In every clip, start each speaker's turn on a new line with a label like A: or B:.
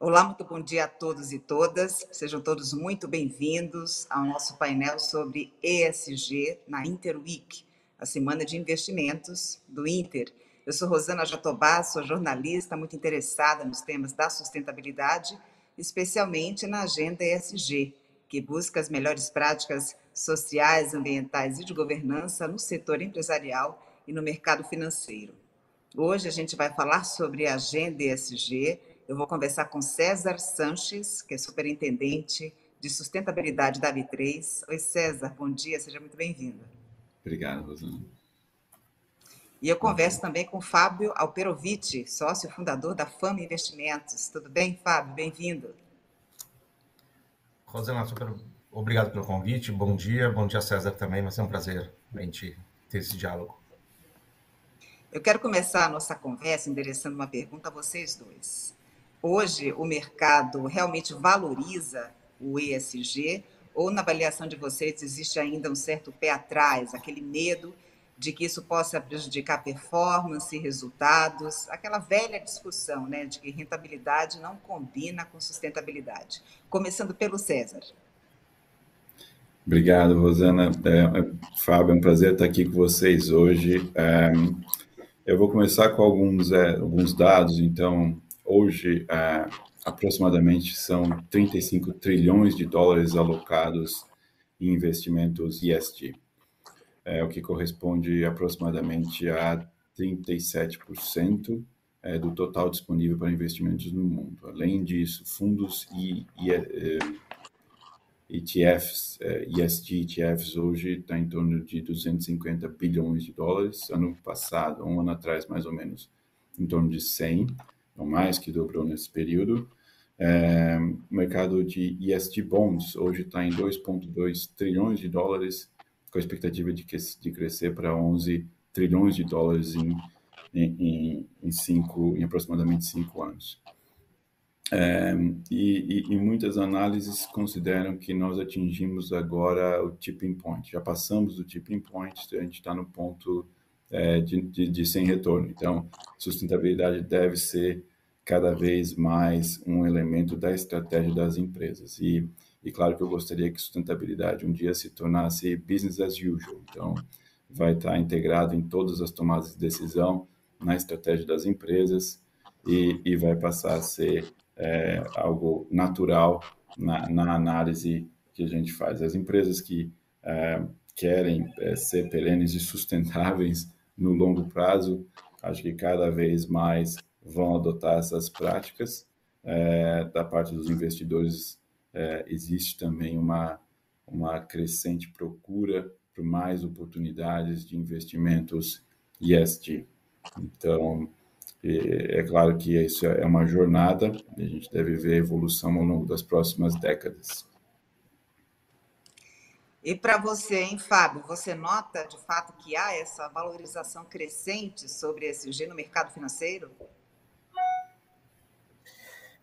A: Olá, muito bom dia a todos e todas. Sejam todos muito bem-vindos ao nosso painel sobre ESG na Interweek, a semana de investimentos do Inter. Eu sou Rosana Jatobá, sou jornalista muito interessada nos temas da sustentabilidade, especialmente na agenda ESG, que busca as melhores práticas sociais, ambientais e de governança no setor empresarial e no mercado financeiro. Hoje a gente vai falar sobre a agenda ESG eu vou conversar com César Sanches, que é superintendente de sustentabilidade da B3. Oi, César, bom dia, seja muito bem-vindo.
B: Obrigado, Rosana.
A: E eu converso também com Fábio Alperovici, sócio fundador da Fama Investimentos. Tudo bem, Fábio? Bem-vindo.
C: Rosana, super obrigado pelo convite. Bom dia, bom dia, César, também. Vai ser um prazer a gente ter esse diálogo.
A: Eu quero começar a nossa conversa endereçando uma pergunta a vocês dois hoje o mercado realmente valoriza o ESG ou na avaliação de vocês existe ainda um certo pé atrás, aquele medo de que isso possa prejudicar performance, resultados, aquela velha discussão, né, de que rentabilidade não combina com sustentabilidade. Começando pelo César.
B: Obrigado, Rosana. É, é Fábio, é um prazer estar aqui com vocês hoje. É, eu vou começar com alguns, é, alguns dados, então, Hoje, é, aproximadamente são 35 trilhões de dólares alocados em investimentos ESG, é, o que corresponde aproximadamente a 37% é, do total disponível para investimentos no mundo. Além disso, fundos e, e é, ETFs, é, ESG ETFs hoje está em torno de 250 bilhões de dólares. Ano passado, um ano atrás, mais ou menos, em torno de 100 ou mais, que dobrou nesse período. É, o mercado de ESG bonds hoje está em 2,2 trilhões de dólares, com a expectativa de, que, de crescer para 11 trilhões de dólares em, em, em, cinco, em aproximadamente cinco anos. É, e, e, e, muitas análises consideram que nós atingimos agora o tipping point, já passamos do tipping point, a gente está no ponto é, de, de, de, sem retorno. Então, sustentabilidade deve ser cada vez mais um elemento da estratégia das empresas. E, e claro que eu gostaria que sustentabilidade um dia se tornasse business as usual. Então, vai estar integrado em todas as tomadas de decisão na estratégia das empresas e, e vai passar a ser é, algo natural na, na, análise que a gente faz. As empresas que é, querem é, ser perenes e sustentáveis no longo prazo, acho que cada vez mais vão adotar essas práticas. É, da parte dos investidores, é, existe também uma, uma crescente procura por mais oportunidades de investimentos ESG. Então, é, claro que isso é uma jornada, a gente deve ver evolução ao longo das próximas décadas.
A: E para você, hein, Fábio, você nota de fato que há essa valorização crescente sobre esse no mercado financeiro?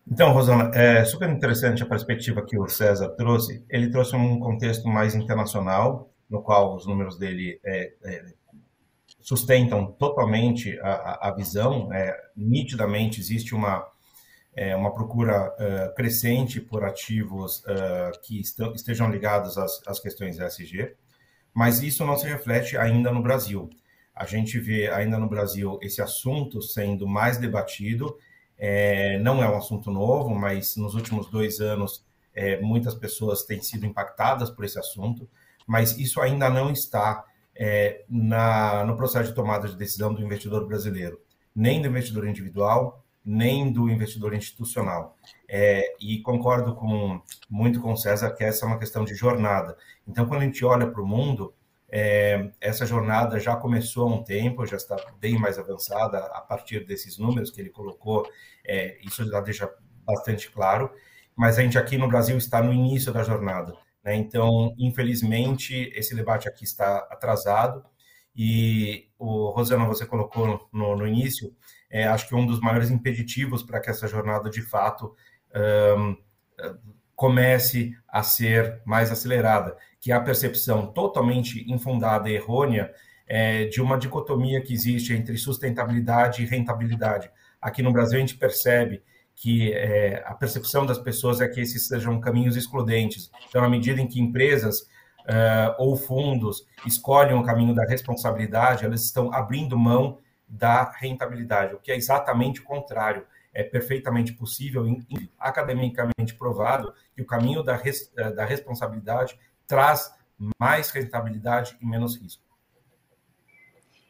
C: Então, Rosana, é super interessante a perspectiva que o César trouxe. Ele trouxe um contexto mais internacional, no qual os números dele é, é, sustentam totalmente a, a visão. É, nitidamente existe uma, é, uma procura uh, crescente por ativos uh, que estão, estejam ligados às, às questões ESG, mas isso não se reflete ainda no Brasil. A gente vê ainda no Brasil esse assunto sendo mais debatido é, não é um assunto novo, mas nos últimos dois anos é, muitas pessoas têm sido impactadas por esse assunto, mas isso ainda não está é, na, no processo de tomada de decisão do investidor brasileiro, nem do investidor individual, nem do investidor institucional. É, e concordo com, muito com o César que essa é uma questão de jornada. Então, quando a gente olha para o mundo, é, essa jornada já começou há um tempo, já está bem mais avançada a partir desses números que ele colocou, é, isso já deixa bastante claro, mas a gente aqui no Brasil está no início da jornada. Né? Então, infelizmente, esse debate aqui está atrasado e, o Rosana, você colocou no, no início, é, acho que um dos maiores impeditivos para que essa jornada de fato um, comece a ser mais acelerada, que é a percepção totalmente infundada e errônea é, de uma dicotomia que existe entre sustentabilidade e rentabilidade. Aqui no Brasil a gente percebe que é, a percepção das pessoas é que esses sejam caminhos excludentes. Então, à medida em que empresas uh, ou fundos escolhem o caminho da responsabilidade, elas estão abrindo mão da rentabilidade, o que é exatamente o contrário. É perfeitamente possível, academicamente provado, que o caminho da, res, eh, da responsabilidade traz mais rentabilidade e menos risco.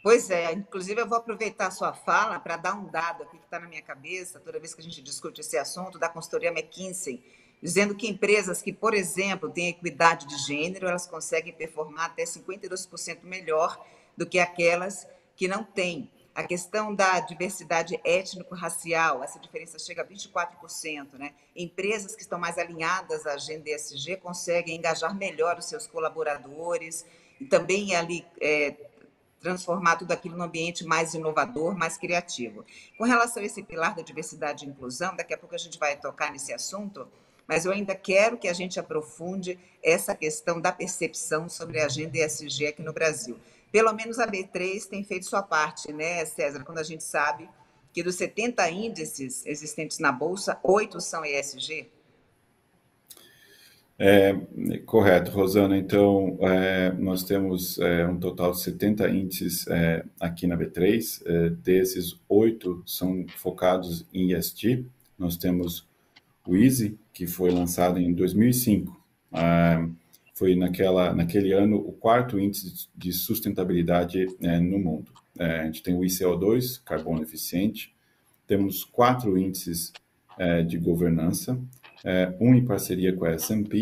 A: Pois é, inclusive eu vou aproveitar a sua fala para dar um dado aqui que está na minha cabeça, toda vez que a gente discute esse assunto, da consultoria McKinsey, dizendo que empresas que, por exemplo, têm equidade de gênero, elas conseguem performar até 52% melhor do que aquelas que não têm. A questão da diversidade étnico-racial, essa diferença chega a 24%. Né? Empresas que estão mais alinhadas à agenda ESG conseguem engajar melhor os seus colaboradores e também ali é, transformar tudo aquilo num ambiente mais inovador, mais criativo. Com relação a esse pilar da diversidade e inclusão, daqui a pouco a gente vai tocar nesse assunto, mas eu ainda quero que a gente aprofunde essa questão da percepção sobre a agenda ESG aqui no Brasil. Pelo menos a B3 tem feito sua parte, né, César? Quando a gente sabe que dos 70 índices existentes na Bolsa, oito são ESG.
B: É, correto, Rosana. Então, é, nós temos é, um total de 70 índices é, aqui na B3. É, desses, oito são focados em ESG. Nós temos o Easy, que foi lançado em 2005. É, foi naquela, naquele ano o quarto índice de sustentabilidade no mundo. a gente tem o ICO2, carbono eficiente. Temos quatro índices de governança é, um em parceria com a S&P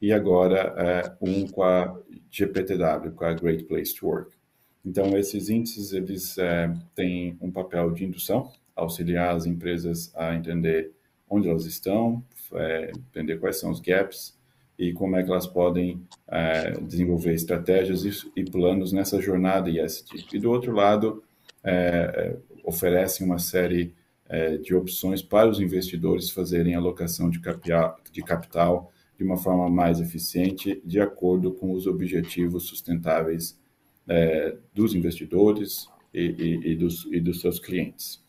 B: e agora é, um com a GPTW, com a Great Place to Work. Então, esses índices, eles é, têm um papel de indução, auxiliar as empresas a entender onde elas estão, é, entender quais são os gaps e como é que elas podem é, desenvolver estratégias e, e, planos nessa jornada ESG. E do outro lado, é, é, oferecem uma série é, de opções para os investidores fazerem alocação de capital, de capital de uma forma mais eficiente, de acordo com os objetivos sustentáveis é, dos investidores e, e, e, dos, e dos seus clientes.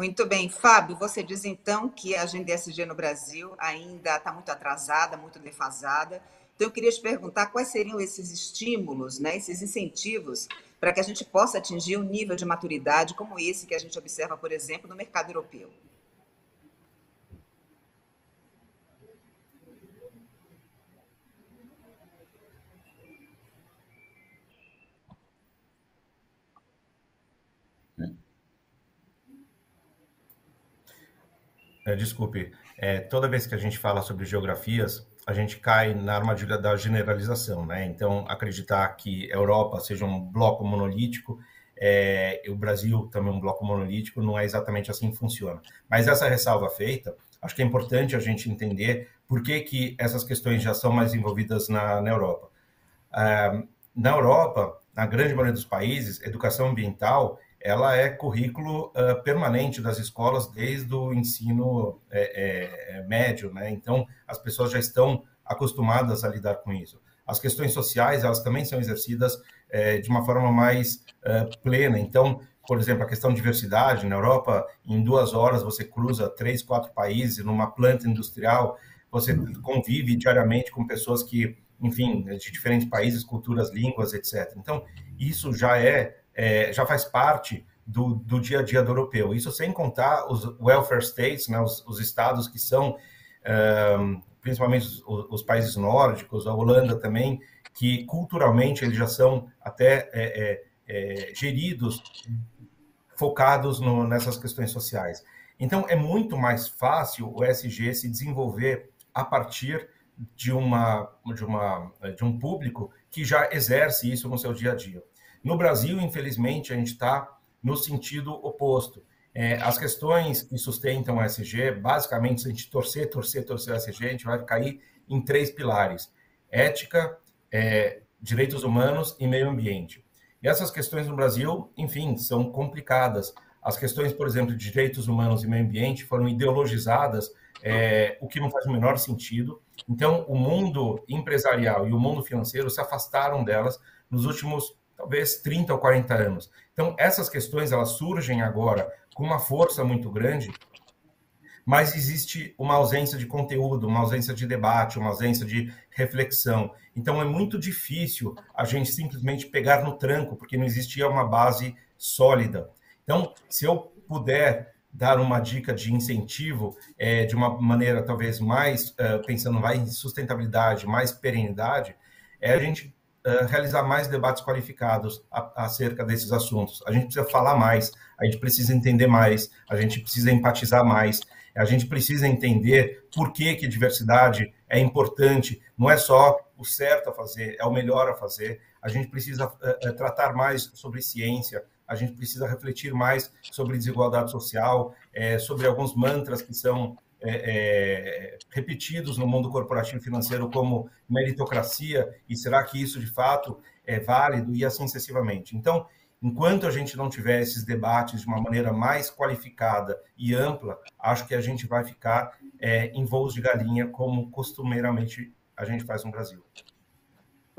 A: Muito bem. Fábio, você diz então que a agenda ESG no Brasil ainda está muito atrasada, muito defasada. Então, eu queria te perguntar quais seriam esses estímulos, né, esses incentivos para que a gente possa atingir um nível de maturidade como esse que a gente observa, por exemplo, no mercado europeu?
C: É, desculpe, é, toda vez que a gente fala sobre geografias, a gente cai na armadilha da generalização, né? Então, acreditar que a Europa seja um bloco monolítico, é, o Brasil também um bloco monolítico, não é exatamente assim que funciona. Mas essa ressalva feita, acho que é importante a gente entender por que, que essas questões já são mais envolvidas na, na Europa. É, na Europa, na grande maioria dos países, educação ambiental ela é currículo uh, permanente das escolas desde o ensino é, é, é, médio, né? Então, as pessoas já estão acostumadas a lidar com isso. As questões sociais, elas também são exercidas é, de uma forma mais uh, plena. Então, por exemplo, a questão de diversidade, na Europa, em duas horas você cruza três, quatro países numa planta industrial, você convive diariamente com pessoas que, enfim, de diferentes países, culturas, línguas, etc. Então, isso já é é, já faz parte do, do, dia a dia do europeu. Isso sem contar os welfare states, né, os, os estados que são, um, principalmente os, os, países nórdicos, a Holanda também, que culturalmente eles já são até é, é, é geridos, focados no, nessas questões sociais. Então, é muito mais fácil o SG se desenvolver a partir de, uma, de, uma, de um público que já exerce isso no seu dia a dia. No Brasil, infelizmente, a gente está no sentido oposto. É, as questões que sustentam o SG, basicamente, se a gente torcer, torcer, torcer o SG, a gente vai cair em três pilares: ética, é, direitos humanos e meio ambiente. E essas questões no Brasil, enfim, são complicadas. As questões, por exemplo, de direitos humanos e meio ambiente foram ideologizadas, é, o que não faz o menor sentido. Então, o mundo empresarial e o mundo financeiro se afastaram delas nos últimos talvez 30 ou 40 anos. Então, essas questões elas surgem agora com uma força muito grande mas existe uma ausência de conteúdo, uma ausência de debate, uma ausência de reflexão. Então é muito difícil a gente simplesmente pegar no tranco, porque não existia uma base sólida. Então, se eu puder dar uma dica de incentivo é, de uma maneira talvez mais uh, pensando mais em sustentabilidade, mais perenidade, é a gente uh, realizar mais debates qualificados acerca desses assuntos. A gente precisa falar mais, a gente precisa entender mais, a gente precisa empatizar mais, a gente precisa entender por que, que diversidade é importante, não é só o certo a fazer, é o melhor a fazer. A gente precisa uh, tratar mais sobre ciência, a gente precisa refletir mais sobre desigualdade social, sobre alguns mantras que são é, é, repetidos no mundo corporativo financeiro como meritocracia, e será que isso de fato é válido, e assim sucessivamente. Então, enquanto a gente não tiver esses debates de uma maneira mais qualificada e ampla, acho que a gente vai ficar é, em voos de galinha, como costumeiramente a gente faz no Brasil.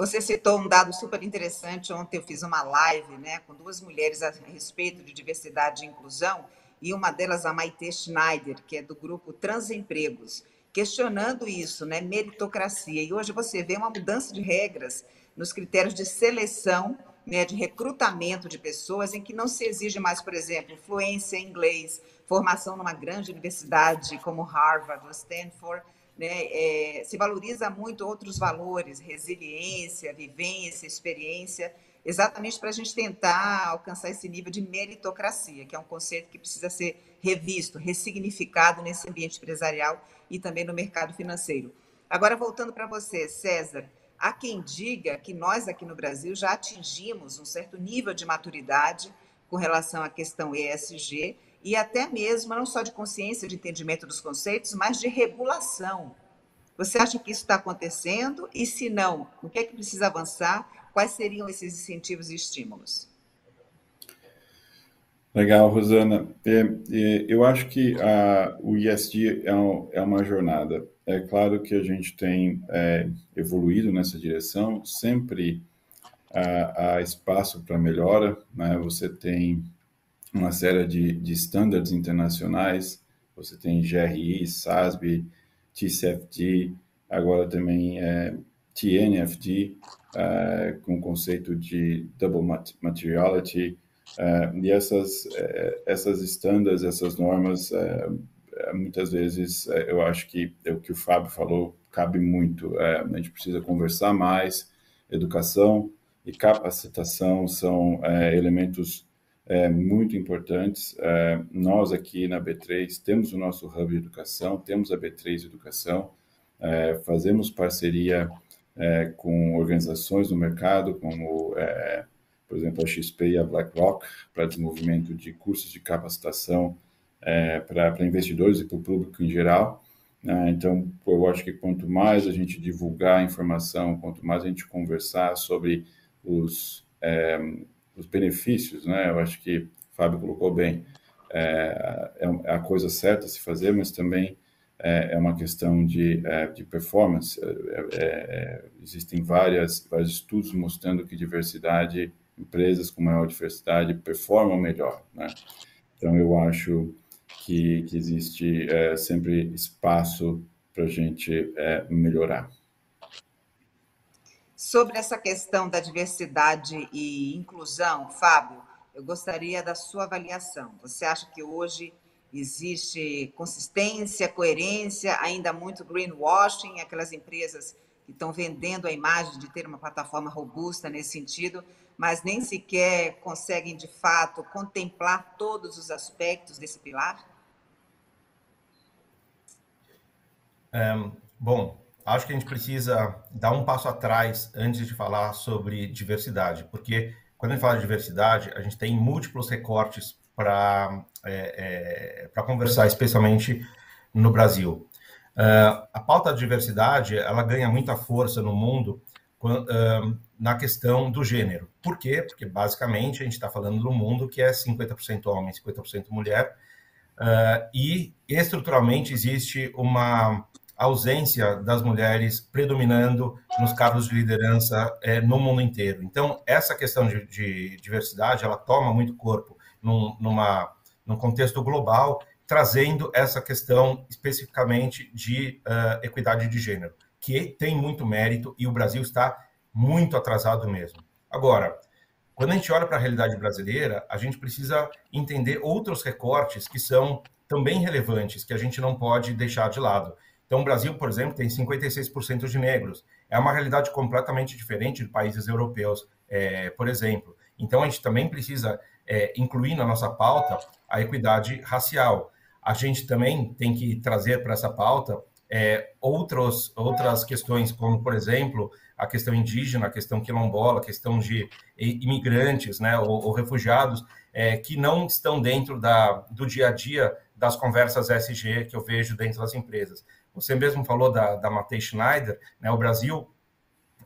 A: Você citou um dado super interessante. Ontem eu fiz uma live né, com duas mulheres a respeito de diversidade e inclusão, e uma delas, a Maite Schneider, que é do grupo Transempregos, questionando isso, né, meritocracia. E hoje você vê uma mudança de regras nos critérios de seleção, né, de recrutamento de pessoas, em que não se exige mais, por exemplo, fluência em inglês, formação numa grande universidade como Harvard ou Stanford né? É, se valoriza muito outros valores, resiliência, vivência, experiência, exatamente para a gente tentar alcançar esse nível de meritocracia, que é um conceito que precisa ser revisto, ressignificado nesse ambiente empresarial e também no mercado financeiro. Agora, voltando para você, César, há quem diga que nós aqui no Brasil já atingimos um certo nível de maturidade com relação à questão ESG e até mesmo não só de consciência, de entendimento dos conceitos, mas de regulação. Você acha que isso está acontecendo? E se não, o que é que precisa avançar? Quais seriam esses incentivos e estímulos?
B: Legal, Rosana. É, é, eu acho que a, o ISD é, um, é, uma jornada. É claro que a gente tem é, evoluído nessa direção, sempre há, há espaço para melhora. Né? Você tem uma série de, de standards internacionais, você tem GRI, SASB, TCFD, agora também é, TNFD, é, com o conceito de double materiality, é, e essas, é, essas standards, essas normas, muitas vezes eu acho que é o que o Fábio falou cabe muito. a gente precisa conversar mais, educação e capacitação são elementos muito importantes. Nós aqui na B3 temos o nosso hub de educação, temos a B3 Educação, fazemos parceria é, com organizações do mercado, como, é, por exemplo, a XP e a BlackRock, para desenvolvimento de cursos de capacitação é, para investidores e para o público em geral. Né? Então, eu acho que quanto mais a gente divulgar a informação, quanto mais a gente conversar sobre os os benefícios, né? Eu acho que o Fábio colocou bem. É, é a coisa certa a se fazer, mas também é, é uma questão de, é, de performance. É, é, é, existem várias, vários estudos mostrando que diversidade, empresas com maior diversidade performam melhor, né? Então, eu acho que, que existe sempre espaço para a gente melhorar.
A: Sobre essa questão da diversidade e inclusão, Fábio, eu gostaria da sua avaliação. Você acha que hoje existe consistência, coerência, ainda muito greenwashing, aquelas empresas que estão vendendo a imagem de ter uma plataforma robusta nesse sentido, mas nem sequer conseguem de fato contemplar todos os aspectos desse pilar?
C: Um, bom, acho que a gente precisa dar um passo atrás antes de falar sobre diversidade, porque quando a gente fala de diversidade, a gente tem múltiplos recortes para é, é, conversar, especialmente no Brasil. Uh, a pauta da diversidade ela ganha muita força no mundo uh, na questão do gênero. Por quê? Porque basicamente a gente está falando do mundo que é 50% homem, 50% mulher, uh, e estruturalmente existe uma ausência das mulheres predominando nos cargos de liderança é, no mundo inteiro. Então, essa questão de, de diversidade, ela toma muito corpo num, numa, num contexto global, trazendo essa questão especificamente de uh, equidade de gênero, que tem muito mérito e o Brasil está muito atrasado mesmo. Agora, quando a gente olha para a realidade brasileira, a gente precisa entender outros recortes que são também relevantes, que a gente não pode deixar de lado. Então, o Brasil, por exemplo, tem 56% de negros. É uma realidade completamente diferente de países europeus, é, por exemplo. Então, a gente também precisa é, incluir na nossa pauta a equidade racial. A gente também tem que trazer para essa pauta é, outros, outras questões, como, por exemplo, a questão indígena, a questão quilombola, a questão de imigrantes né, ou, ou refugiados, é, que não estão dentro da, do dia a dia das conversas SG que eu vejo dentro das empresas. Você mesmo falou da, da Matei Schneider, né, o Brasil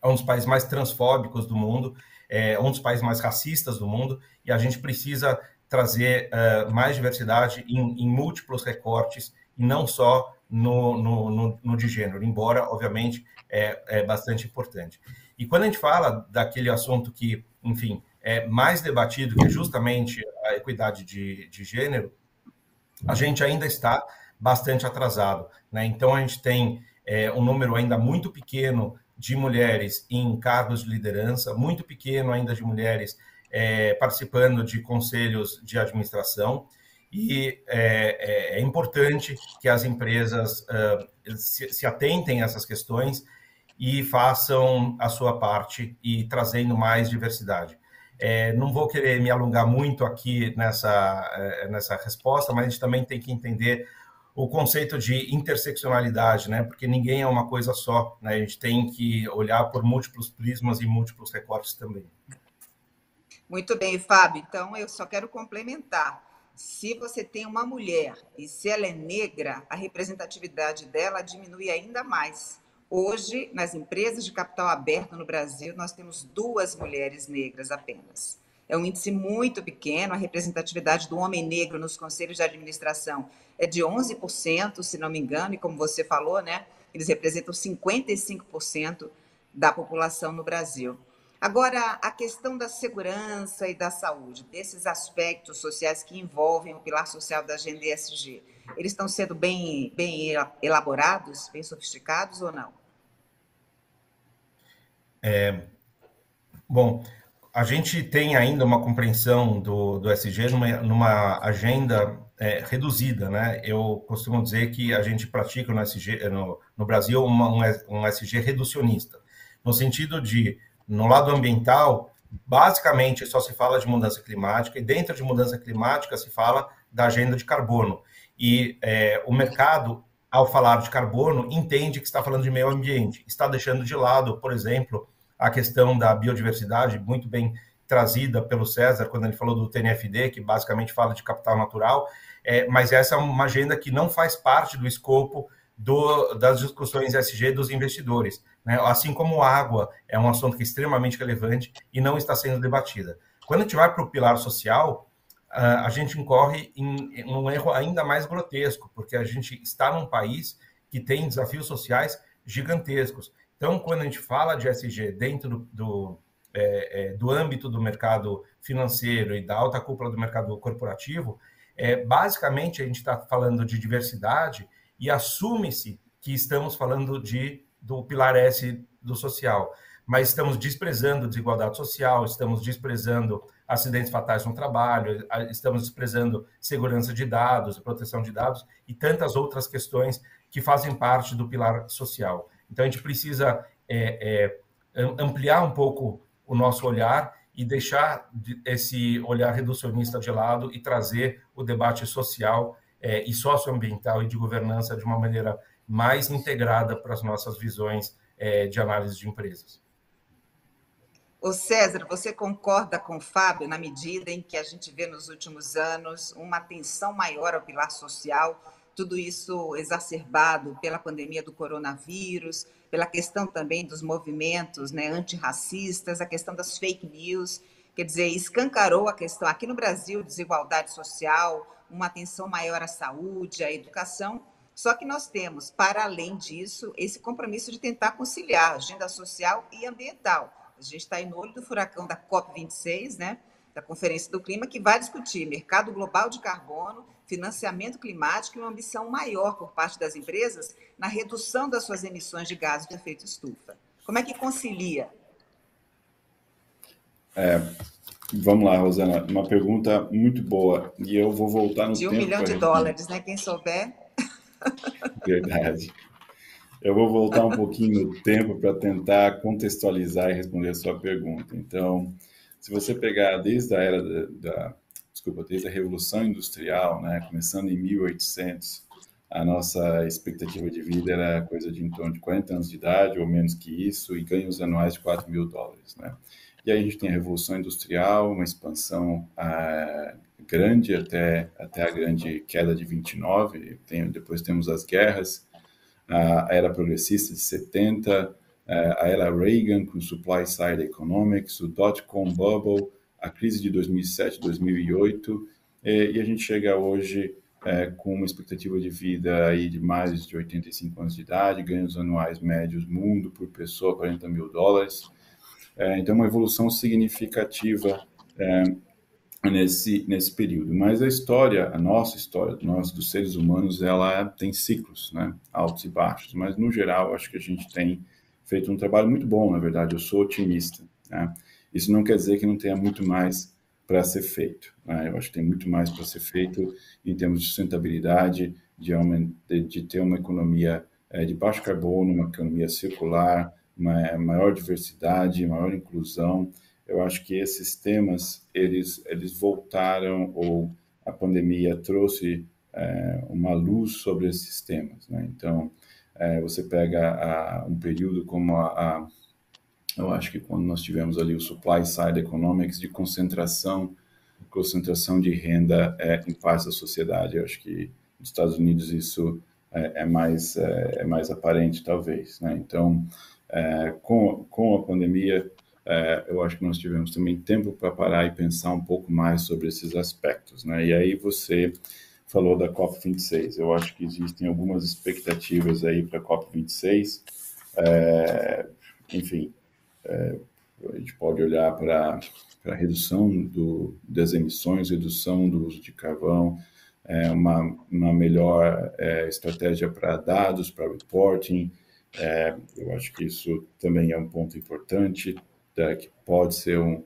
C: é um dos países mais transfóbicos do mundo, é um dos países mais racistas do mundo, e a gente precisa trazer uh, mais diversidade em, em, múltiplos recortes, e não só no, no, no, no, de gênero, embora, obviamente, é, é bastante importante. E quando a gente fala daquele assunto que, enfim, é mais debatido, que é justamente a equidade de, de gênero, a gente ainda está bastante atrasado. Né? Então, a gente tem é, um número ainda muito pequeno de mulheres em cargos de liderança, muito pequeno ainda de mulheres é, participando de conselhos de administração, e é, é, é importante que as empresas se, se, atentem a essas questões e façam a sua parte e trazendo mais diversidade. É, não vou querer me alongar muito aqui nessa, é, nessa resposta, mas a gente também tem que entender o conceito de interseccionalidade, né? Porque ninguém é uma coisa só, né? A gente tem que olhar por múltiplos prismas e múltiplos recortes também.
A: Muito bem, Fábio. Então eu só quero complementar. Se você tem uma mulher e se ela é negra, a representatividade dela diminui ainda mais. Hoje, nas empresas de capital aberto no Brasil, nós temos duas mulheres negras apenas. É um índice muito pequeno, a representatividade do homem negro nos conselhos de administração é de 11%, se não me engano, e como você falou, né, eles representam 55% da população no Brasil. Agora, a questão da segurança e da saúde, desses aspectos sociais que envolvem o pilar social da agenda ESG, eles estão sendo bem, bem elaborados, bem sofisticados ou não?
C: É, bom, a gente tem ainda uma compreensão do, do SG numa, numa agenda é, reduzida, né? Eu costumo dizer que a gente pratica no, SG, no, no Brasil uma, um, um SG reducionista, no sentido de, no lado ambiental, basicamente só se fala de mudança climática, e dentro de mudança climática se fala da agenda de carbono. E é, o mercado, ao falar de carbono, entende que está falando de meio ambiente, está deixando de lado, por exemplo, a questão da biodiversidade, muito bem trazida pelo César, quando ele falou do TNFD, que basicamente fala de capital natural, é, mas essa é uma agenda que não faz parte do escopo do, das discussões SG dos investidores. Né? Assim como água é um assunto que é extremamente relevante e não está sendo debatida. Quando a gente vai para o pilar social, a gente incorre em, um erro ainda mais grotesco, porque a gente está num país que tem desafios sociais gigantescos. Então, quando a gente fala de SG dentro do, do, é, é, do âmbito do mercado financeiro e da alta cúpula do mercado corporativo, é, basicamente a gente está falando de diversidade e assume-se que estamos falando de, do pilar S do social, mas estamos desprezando desigualdade social, estamos desprezando acidentes fatais no trabalho, estamos desprezando segurança de dados, proteção de dados e tantas outras questões que fazem parte do pilar social. Então, a gente precisa é, é, ampliar um pouco o nosso olhar e deixar esse olhar reducionista de lado e trazer o debate social é, e socioambiental e de governança de uma maneira mais integrada para as nossas visões é, de análise de empresas.
A: O César, você concorda com o Fábio na medida em que a gente vê nos últimos anos uma atenção maior ao pilar social tudo isso exacerbado pela pandemia do coronavírus, pela questão também dos movimentos né, antirracistas, a questão das fake news, quer dizer, escancarou a questão aqui no Brasil, desigualdade social, uma atenção maior à saúde, à educação. Só que nós temos, para além disso, esse compromisso de tentar conciliar agenda social e ambiental. A gente está aí no olho do furacão da COP26, né? da Conferência do Clima, que vai discutir mercado global de carbono financiamento climático e uma ambição maior por parte das empresas na redução das suas emissões de gases de efeito estufa. Como é que concilia?
B: É, vamos lá, Rosana, uma pergunta muito boa. E eu vou voltar no
A: de
B: tempo.
A: De um milhão de dólares, né? Quem souber.
B: Verdade. Eu vou voltar um pouquinho no tempo para tentar contextualizar e responder a sua pergunta. Então, se você pegar desde a era da, da desculpa, desde a Revolução Industrial, né, começando em 1800, a nossa expectativa de vida era coisa de em torno de 40 anos de idade, ou menos que isso, e ganhos anuais de 4 mil dólares. Né? E aí a gente tem a Revolução Industrial, uma expansão ah, grande até, até a grande queda de 29, tem, depois temos as guerras, a era progressista de 70, a era Reagan com Supply Side Economics, o dot-com bubble, a crise de 2007, 2008, e a gente chega hoje é, com uma expectativa de vida aí de mais de 85 anos de idade, ganhos anuais médios mundo por pessoa 40 mil dólares. É, então, uma evolução significativa é, nesse, nesse período. Mas a história, a nossa história, nós dos seres humanos, ela tem ciclos, né? altos e baixos. Mas, no geral, acho que a gente tem feito um trabalho muito bom, na verdade. Eu sou otimista. Né? Isso não quer dizer que não tenha muito mais para ser feito. Né? Eu acho que tem muito mais para ser feito em termos de sustentabilidade, de, de, ter uma economia é, de baixo carbono, uma economia circular, uma maior diversidade, maior inclusão. Eu acho que esses temas eles eles voltaram ou a pandemia trouxe é, uma luz sobre esses temas. Né? Então, é, você pega a, um período como a eu acho que quando nós tivemos ali o supply side economics de concentração, concentração de renda é, em partes da sociedade, eu acho que nos Estados Unidos isso é, é mais é, é, mais aparente talvez, né? Então, é, com com a pandemia, é, eu acho que nós tivemos também tempo para parar e pensar um pouco mais sobre esses aspectos, né? E aí você falou da COP 26. Eu acho que existem algumas expectativas aí para a COP 26. É, enfim, é, a gente pode olhar para a redução do, das emissões, redução do uso de carvão, é, uma, uma melhor é, estratégia para dados, para reporting. É, eu acho que isso também é um ponto importante, tá, que pode ser um,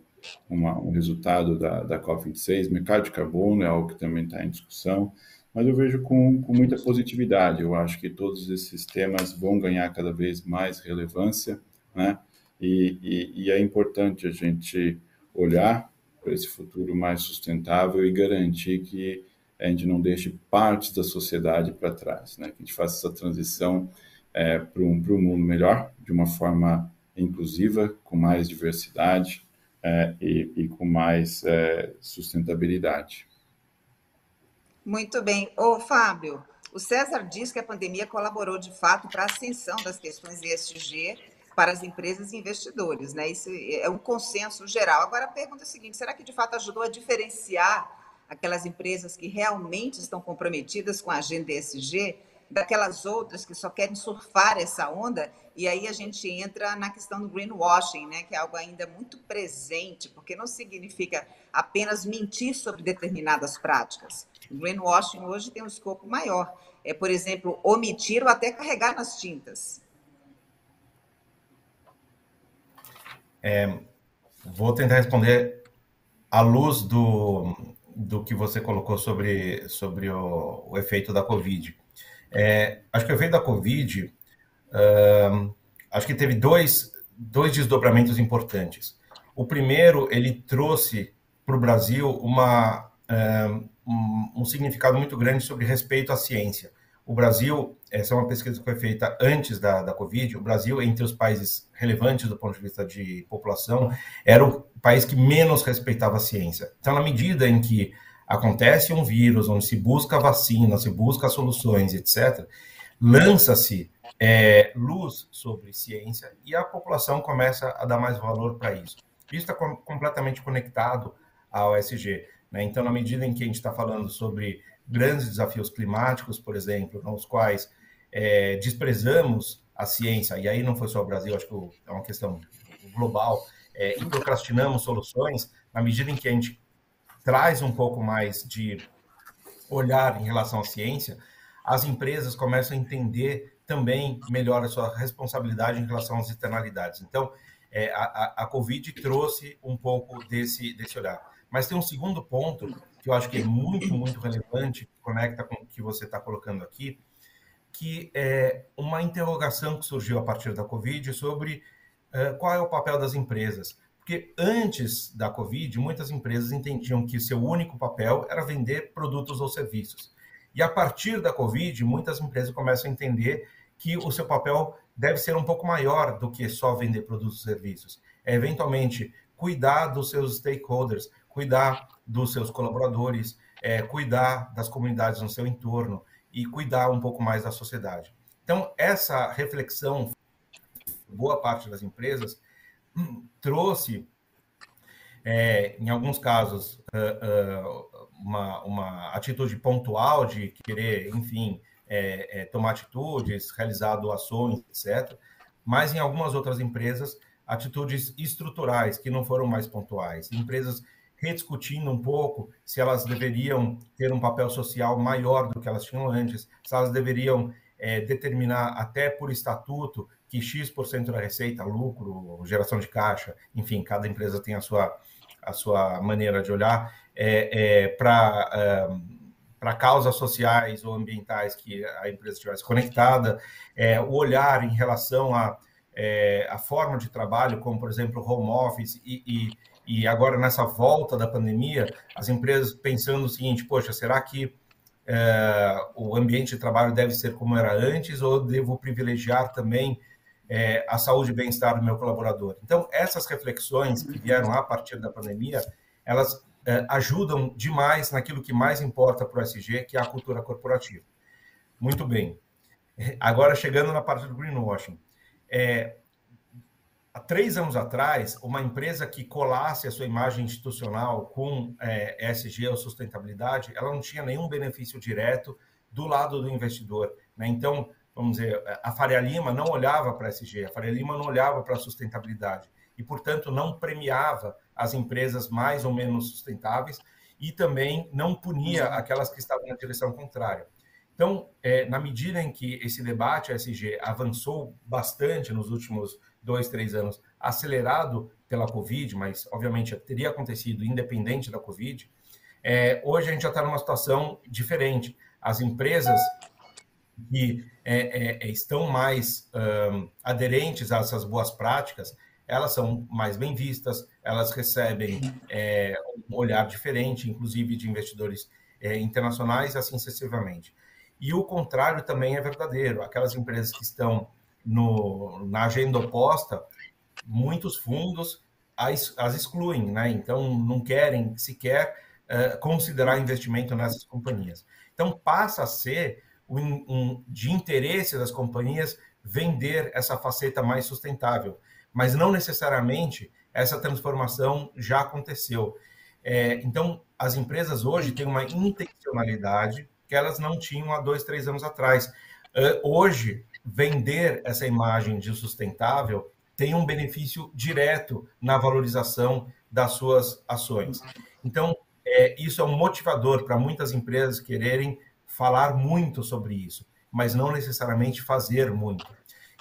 B: uma, um resultado da, da COP26. Mercado de carbono é algo que também está em discussão, mas eu vejo com, com muita positividade. Eu acho que todos esses temas vão ganhar cada vez mais relevância, né? E, e, e é importante a gente olhar para esse futuro mais sustentável e garantir que a gente não deixe partes da sociedade para trás, né? que a gente faça essa transição é, para um, um mundo melhor, de uma forma inclusiva, com mais diversidade é, e, e, com mais é, sustentabilidade.
A: Muito bem. Ô, Fábio, o César diz que a pandemia colaborou de fato para a ascensão das questões ESG para as empresas e investidores, né? Isso é um consenso geral. Agora a pergunta é a seguinte: será que de fato ajudou a diferenciar aquelas empresas que realmente estão comprometidas com a agenda ESG daquelas outras que só querem surfar essa onda? E aí a gente entra na questão do greenwashing, né? Que é algo ainda muito presente, porque não significa apenas mentir sobre determinadas práticas. O greenwashing hoje tem um escopo maior. É, por exemplo, omitir ou até carregar nas tintas.
C: É, vou tentar responder à luz do, do que você colocou sobre, sobre o, o efeito da Covid. É, acho que o efeito da Covid, acho que teve dois, dois desdobramentos importantes. O primeiro, ele trouxe para o Brasil uma, um, um significado muito grande sobre respeito à ciência. O Brasil, essa é uma pesquisa que foi feita antes da, da Covid, o Brasil, entre os países relevantes do ponto de vista de população, era o país que menos respeitava a ciência. Então, na medida em que acontece um vírus, onde se busca vacina, se busca soluções, etc., lança-se é, luz sobre ciência e a população começa a dar mais valor para isso. Isso está com, completamente conectado ao SG. Né? Então, na medida em que a gente está falando sobre grandes desafios climáticos, por exemplo, nos quais é, desprezamos a ciência, e aí não foi só o Brasil, acho que é uma questão global, é, e procrastinamos soluções, na medida em que a gente traz um pouco mais de olhar em relação à ciência, as empresas começam a entender também melhor a sua responsabilidade em relação às externalidades. Então, é, a, a Covid trouxe um pouco desse, desse olhar. Mas tem um segundo ponto que eu acho que é muito, muito relevante, que conecta com o que você está colocando aqui, que é uma interrogação que surgiu a partir da Covid sobre uh, qual é o papel das empresas. Porque antes da Covid, muitas empresas entendiam que seu único papel era vender produtos ou serviços. E a partir da Covid, muitas empresas começam a entender que o seu papel deve ser um pouco maior do que só vender produtos e serviços. É, eventualmente, cuidar dos seus stakeholders, cuidar dos seus colaboradores, é, cuidar das comunidades no seu entorno e cuidar um pouco mais da sociedade. Então, essa reflexão, boa parte das empresas, trouxe, é, em alguns casos, uh, uh, uma, uma atitude pontual de querer, enfim, é, é, tomar atitudes, realizar doações, etc. Mas em algumas outras empresas, atitudes estruturais que não foram mais pontuais. Empresas rediscutindo um pouco se elas deveriam ter um papel social maior do que elas tinham antes, se elas deveriam é, determinar até por estatuto que X% da receita, lucro, geração de caixa, enfim, cada empresa tem a sua, a sua maneira de olhar, é, é, para para causas sociais ou ambientais que a empresa estivesse conectada, é, o olhar em relação a, é, a forma de trabalho, como, por exemplo, home office, e, e, e, agora nessa volta da pandemia, as empresas pensando o seguinte, poxa, será que é, o ambiente de trabalho deve ser como era antes ou devo privilegiar também é, a saúde e bem-estar do meu colaborador? Então, essas reflexões que vieram a partir da pandemia, elas é, ajudam demais naquilo que mais importa para o SG, que é a cultura corporativa. Muito bem. Agora, chegando na parte do greenwashing. É, há três anos atrás, uma empresa que colasse a sua imagem institucional com é, ESG ou sustentabilidade, ela não tinha nenhum benefício direto do lado do investidor. Né? Então, vamos dizer, a Faria Lima não olhava para a ESG, a Faria Lima não olhava para a sustentabilidade e, portanto, não premiava as empresas mais ou menos sustentáveis e também não punia aquelas que estavam na direção contrária. Então, é, na medida em que esse debate SG avançou bastante nos últimos dois, três anos, acelerado pela Covid, mas obviamente teria acontecido independente da Covid, é, hoje a gente já está numa situação diferente. As empresas que é, é estão mais um, aderentes a essas boas práticas, elas são mais bem vistas, elas recebem é, um olhar diferente, inclusive de investidores é, internacionais, assim sucessivamente. E o contrário também é verdadeiro. Aquelas empresas que estão no, na agenda oposta, muitos fundos as, as excluem, né? então não querem sequer é, considerar investimento nessas companhias. Então passa a ser um, um, de interesse das companhias vender essa faceta mais sustentável mas não necessariamente essa transformação já aconteceu. É, então, as empresas hoje têm uma intencionalidade que elas não tinham há dois, três anos atrás. Uh, hoje, vender essa imagem de sustentável tem um benefício direto na valorização das suas ações. Então, é, isso é um motivador para muitas empresas quererem falar muito sobre isso, mas não necessariamente fazer muito.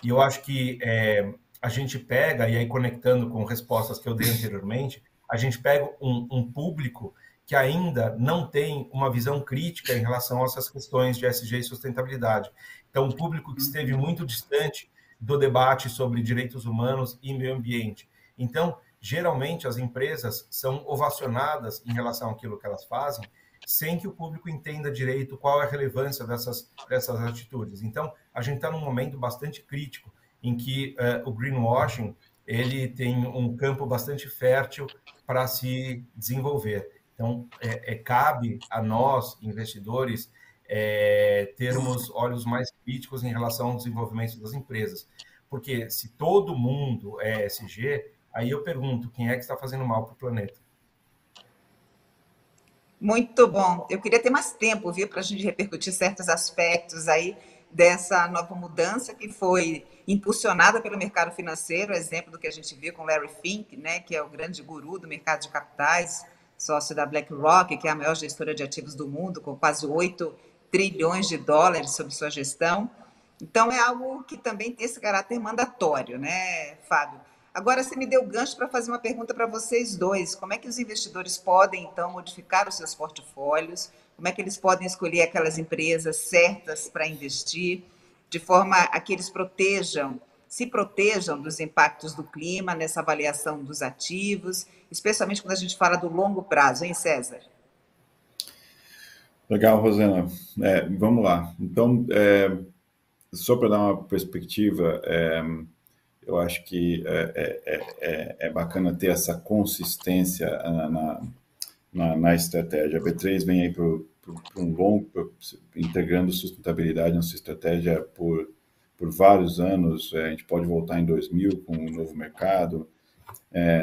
C: E eu acho que é, a gente pega, e aí conectando com respostas que eu dei anteriormente, a gente pega um, um público que ainda não tem uma visão crítica em relação a essas questões de SG e sustentabilidade. Então, um público que esteve muito distante do debate sobre direitos humanos e meio ambiente. Então, geralmente as empresas são ovacionadas em relação àquilo que elas fazem, sem que o público entenda direito qual é a relevância dessas, dessas atitudes. Então, a gente está num momento bastante crítico em que uh, o greenwashing ele tem um campo bastante fértil para se desenvolver. Então, é, é, cabe a nós, investidores, é, termos olhos mais críticos em relação ao desenvolvimento das empresas. Porque se todo mundo é SG, aí eu pergunto, quem é que está fazendo mal para o planeta?
A: Muito bom. Eu queria ter mais tempo, viu, para a gente repercutir certos aspectos aí dessa nova mudança que foi impulsionada pelo mercado financeiro, exemplo do que a gente viu com Larry Fink, né, que é o grande guru do mercado de capitais, sócio da BlackRock, que é a maior gestora de ativos do mundo, com quase 8 trilhões de dólares sob sua gestão. Então, é algo que também tem esse caráter mandatório, né, Fábio? Agora, você me deu gancho para fazer uma pergunta para vocês dois. Como é que os investidores podem, então, modificar os seus portfólios? Como é que eles podem escolher aquelas empresas certas para investir, de forma a que eles protejam, se protejam dos impactos do clima nessa avaliação dos ativos, especialmente quando a gente fala do longo prazo, hein, César?
B: Legal, Rosana. É, vamos lá. Então, é, só para dar uma perspectiva, é, eu acho que é, é, é, é bacana ter essa consistência na, na, na estratégia. A B3 vem aí para um longo, integrando sustentabilidade na sua estratégia por, por vários anos. a gente pode voltar em 2000 com o novo mercado,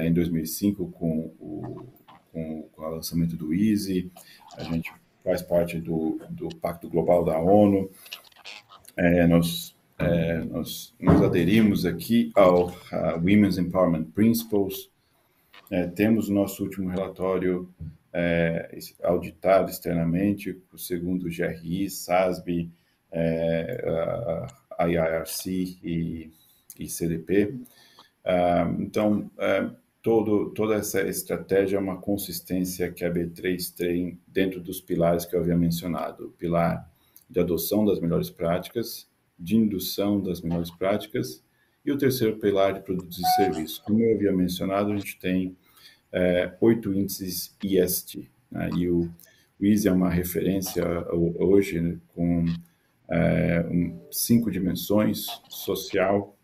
B: em 2005 com o, com o lançamento do Easy, a gente faz parte do, do Pacto Global da ONU, é, nós, é, nós, nós aderimos aqui ao Women's Empowerment Principles, é, temos o nosso último relatório é, auditado externamente, segundo o GRI, SASB, é, IIRC e, e CDP. Ah, então, é, todo, toda essa estratégia é uma consistência que a B3 tem dentro dos pilares que eu havia mencionado. O pilar de adoção das melhores práticas, de indução das melhores práticas, e o terceiro pilar de produtos e serviços. Como eu havia mencionado, a gente tem é, oito índices IST, né? e o, o ISE é uma referência hoje né, com é, um, cinco dimensões, social,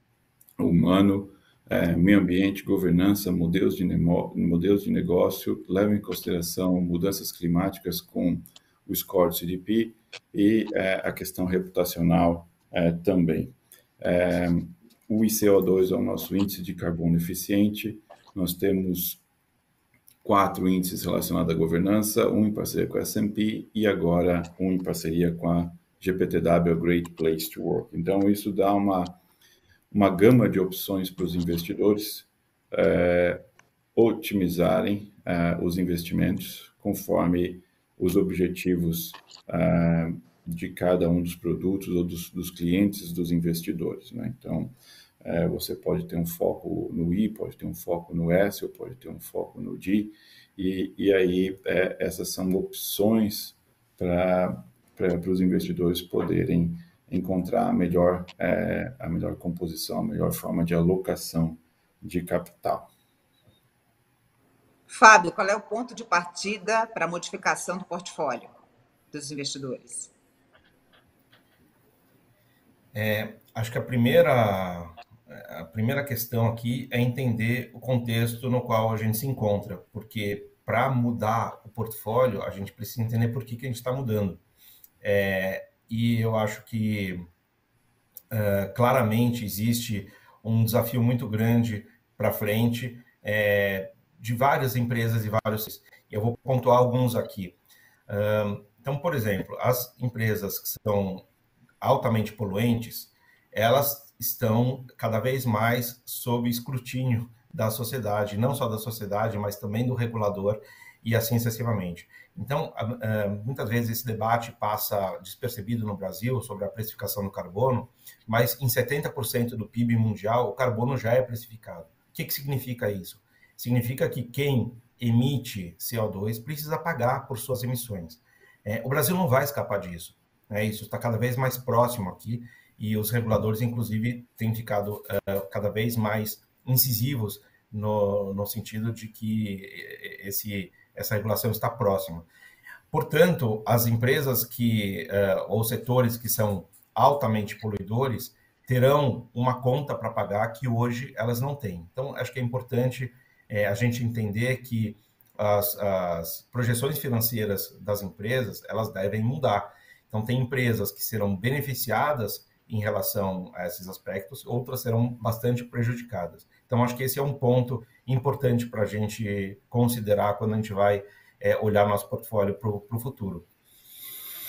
B: humano, é, meio ambiente, governança, modelos de, modelos de negócio, leva em consideração mudanças climáticas com o score CDP e é, a questão reputacional é, também. É, o ICO2 é o nosso índice de carbono eficiente. Nós temos quatro índices relacionados à governança, um em parceria com a S&P e agora um em parceria com a GPTW, a Great Place to Work. Então, isso dá uma, uma gama de opções para os investidores é, otimizarem é, os investimentos conforme os objetivos ah, de cada um dos produtos ou dos, dos clientes dos investidores. Né? Então, é, você pode ter um foco no I, pode ter um foco no S, ou pode ter um foco no D, e, e aí é, essas são opções para os investidores poderem encontrar a melhor, é, a melhor composição, a melhor forma de alocação de capital.
A: Fábio, qual é o ponto de partida para a modificação do portfólio dos investidores?
C: É, acho que a primeira, a primeira questão aqui é entender o contexto no qual a gente se encontra, porque para mudar o portfólio, a gente precisa entender por que, que a gente está mudando. É, e eu acho que uh, claramente existe um desafio muito grande para frente. É, de várias empresas e vários. Eu vou pontuar alguns aqui. Então, por exemplo, as empresas que são altamente poluentes, elas estão cada vez mais sob escrutínio da sociedade, não só da sociedade, mas também do regulador e assim sucessivamente. Então, muitas vezes esse debate passa despercebido no Brasil sobre a precificação do carbono, mas em 70% do PIB mundial o carbono já é precificado. O que, que significa isso? significa que quem emite CO2 precisa pagar por suas emissões. É, o Brasil não vai escapar disso. Né? Isso está cada vez mais próximo aqui e os reguladores, inclusive, têm ficado uh, cada vez mais incisivos no, no sentido de que esse, essa regulação está próxima. Portanto, as empresas que uh, ou setores que são altamente poluidores terão uma conta para pagar que hoje elas não têm. Então, acho que é importante é, a gente entender que as, as, projeções financeiras das empresas elas devem mudar. Então, tem empresas que serão beneficiadas em relação a esses aspectos, outras serão bastante prejudicadas. Então, acho que esse é um ponto importante para a gente considerar quando a gente vai é, olhar nosso portfólio para o futuro.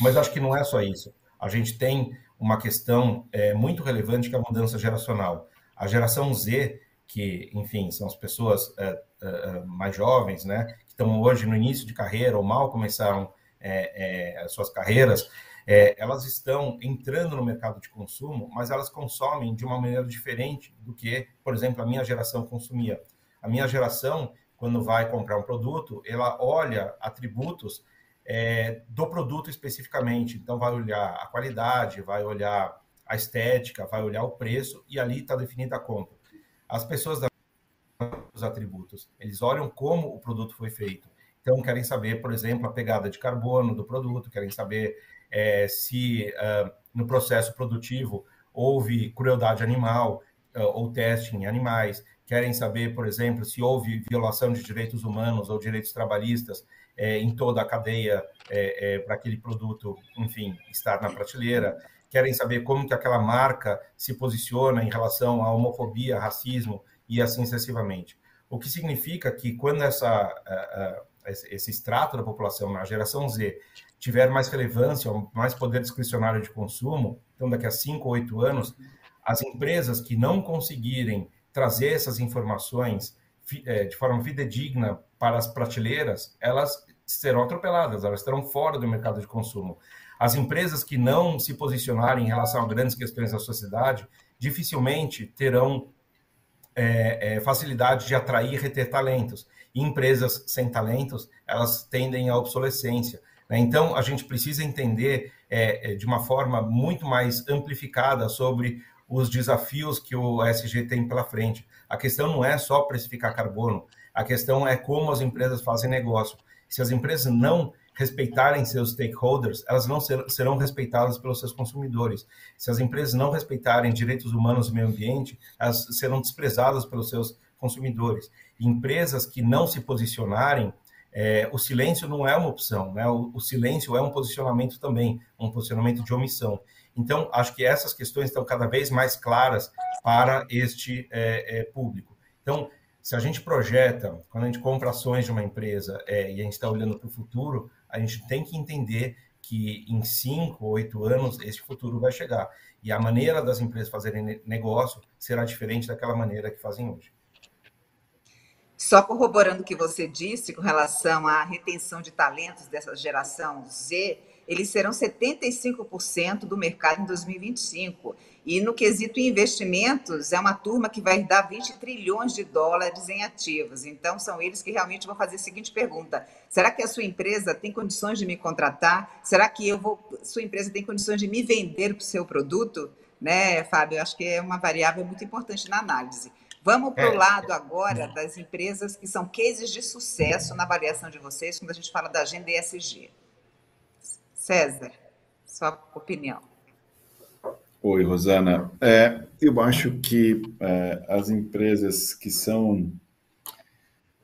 C: Mas acho que não é só isso. A gente tem uma questão é, muito relevante que é a mudança geracional. A geração Z que, enfim, são as pessoas é, é, mais jovens, né, que estão hoje no início de carreira ou mal começaram é, é, as suas carreiras, é, elas estão entrando no mercado de consumo, mas elas consomem de uma maneira diferente do que, por exemplo, a minha geração consumia. A minha geração, quando vai comprar um produto, ela olha atributos é, do produto especificamente. Então, vai olhar a qualidade, vai olhar a estética, vai olhar o preço e ali está definida a compra. As pessoas da os atributos, eles olham como o produto foi feito. Então, querem saber, por exemplo, a pegada de carbono do produto, querem saber é, se uh, no processo produtivo houve crueldade animal uh, ou teste em animais, querem saber, por exemplo, se houve violação de direitos humanos ou direitos trabalhistas é, em toda a cadeia é, é, para aquele produto, enfim, estar na prateleira, querem saber como que aquela marca se posiciona em relação à homofobia, racismo e assim sucessivamente. O que significa que quando essa, esse extrato da população, a geração Z, tiver mais relevância, mais poder discricionário de consumo, então daqui a cinco ou oito anos, as empresas que não conseguirem trazer essas informações é, de forma fidedigna para as prateleiras, elas serão atropeladas, elas estarão fora do mercado de consumo. As empresas que não se posicionarem em relação a grandes questões da sociedade dificilmente terão é, é, facilidade de atrair e reter talentos. E empresas sem talentos, elas tendem à obsolescência. Né? Então, a gente precisa entender é, é, de uma forma muito mais amplificada sobre os desafios que o ESG tem pela frente. A questão não é só precificar carbono, a questão é como as empresas fazem negócio. Se as empresas não respeitarem seus stakeholders, elas não ser, serão respeitadas pelos seus consumidores. Se as empresas não respeitarem direitos humanos e meio ambiente, elas serão desprezadas pelos seus consumidores. empresas que não se posicionarem é, o silêncio não é uma opção, né? O, o, silêncio é um posicionamento também, um posicionamento de omissão. Então, acho que essas questões estão cada vez mais claras para este é, é, público. Então, se a gente projeta, quando a gente compra ações de uma empresa é, e a gente está olhando para o futuro, a gente tem que entender que em cinco, oito anos, esse futuro vai chegar. E a maneira das empresas fazerem negócio será diferente daquela maneira que fazem hoje.
A: Só corroborando o que você disse com relação à retenção de talentos dessa geração Z, eles serão 75% do mercado em 2025. E no quesito investimentos, é uma turma que vai dar 20 trilhões de dólares em ativos. Então, são eles que realmente vão fazer a seguinte pergunta: será que a sua empresa tem condições de me contratar? Será que eu vou, sua empresa tem condições de me vender o seu produto? Né, Fábio? Eu acho que é uma variável muito importante na análise. Vamos para o é. lado agora das empresas que são cases de sucesso na avaliação de vocês quando a gente fala da agenda ESG. César, sua opinião.
B: Oi, Rosana. É, eu acho que é, as empresas que são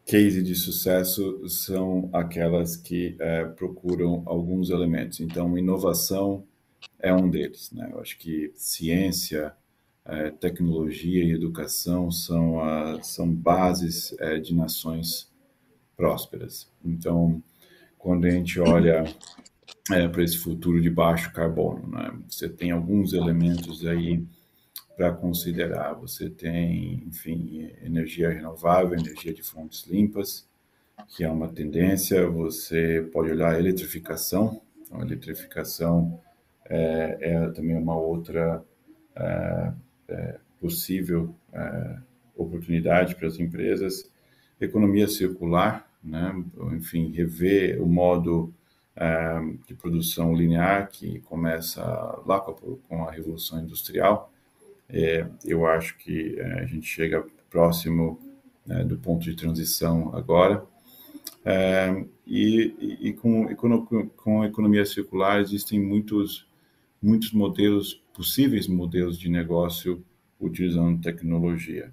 B: case de sucesso são aquelas que é, procuram alguns elementos. Então, inovação é um deles. Né? Eu acho que ciência, é, tecnologia e educação são, a, são bases é, de nações prósperas. Então, quando a gente olha é, para esse futuro de baixo carbono, né, você tem alguns elementos aí para considerar. Você tem, enfim, energia renovável, energia de fontes limpas, que é uma tendência. Você pode olhar a eletrificação. Então, a eletrificação é, é também uma outra é, é, possível é, oportunidade para as empresas, economia circular, né? enfim, rever o modo de produção linear que começa lá com a, Revolução Industrial. É, eu acho que é, a gente chega próximo né, do ponto de transição agora. E, e com, com a economia circular existem muitos, muitos modelos possíveis modelos de negócio utilizando tecnologia.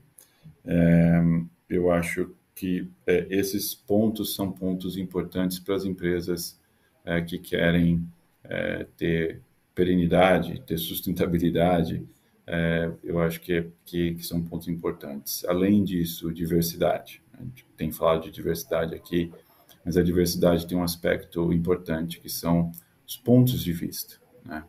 B: Eu acho que esses pontos são pontos importantes para as empresas é, que querem é, ter perenidade, ter sustentabilidade. É, eu acho que, que, que, são pontos importantes. Além disso, diversidade. A gente tem falado de diversidade aqui, mas a diversidade tem um aspecto importante que são os pontos de vista. Né?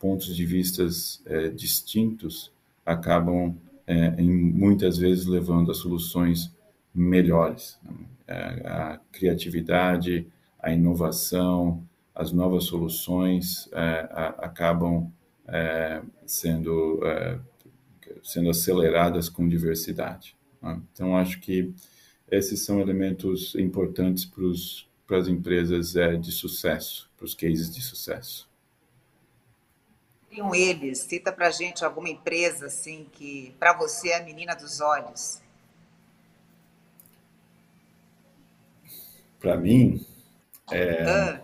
B: pontos de vistas é, distintos acabam é, em, muitas vezes levando a soluções melhores. É, a criatividade, a inovação, as novas soluções é, acabam é, sendo, é, sendo aceleradas com diversidade. Né? Então, acho que esses são elementos importantes para as empresas é, de sucesso, para os cases de sucesso.
A: Um eles, cita para gente alguma empresa assim que para você é a menina dos olhos.
B: Para mim, é, ah.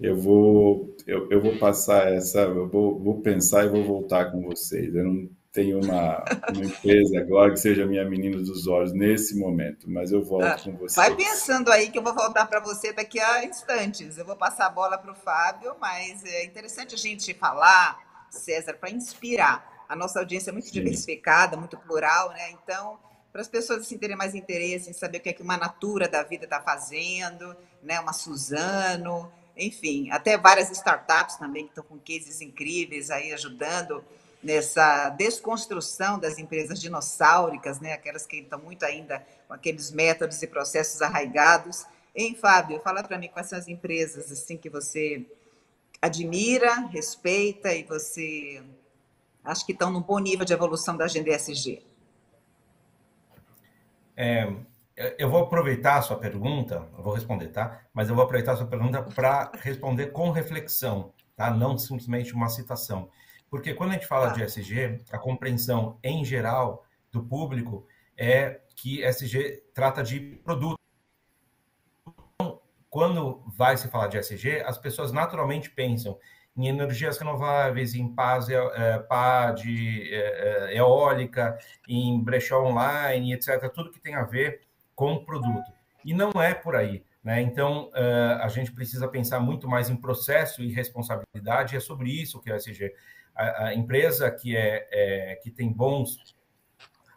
B: eu vou eu, eu vou passar essa, eu vou, vou pensar e vou voltar com vocês. Eu não tenho uma, uma empresa agora que seja minha menina dos olhos nesse momento, mas eu volto ah, com vocês.
A: Vai pensando aí que eu vou voltar para você daqui a instantes. Eu vou passar a bola para o Fábio, mas é interessante a gente falar, César, para inspirar. A nossa audiência é muito Sim. diversificada, muito plural, né? Então, para as pessoas assim, terem mais interesse em saber o que é que uma Natura da vida está fazendo, né? uma Suzano, enfim, até várias startups também que estão com cases incríveis aí ajudando nessa desconstrução das empresas dinossáuricas, né? aquelas que estão muito ainda com aqueles métodos e processos arraigados. Hein, Fábio, fala para mim quais são as empresas assim que você admira, respeita e você acha que estão num bom nível de evolução da agenda ESG.
C: É, eu vou aproveitar a sua pergunta, eu vou responder, tá? Mas eu vou aproveitar a sua pergunta para responder com reflexão, tá? Não simplesmente uma citação. Porque quando a gente fala de SG, a compreensão em geral do público é que SG trata de produto. Então, quando vai se falar de SG, as pessoas naturalmente pensam em energias renováveis, em paz, é, de é, é, eólica, em brechó online, etc. Tudo que tem a ver com o produto. E não é por aí. Né? Então, uh, a gente precisa pensar muito mais em processo e responsabilidade, e é sobre isso que é a SG. A, a empresa que, é, é, que tem bons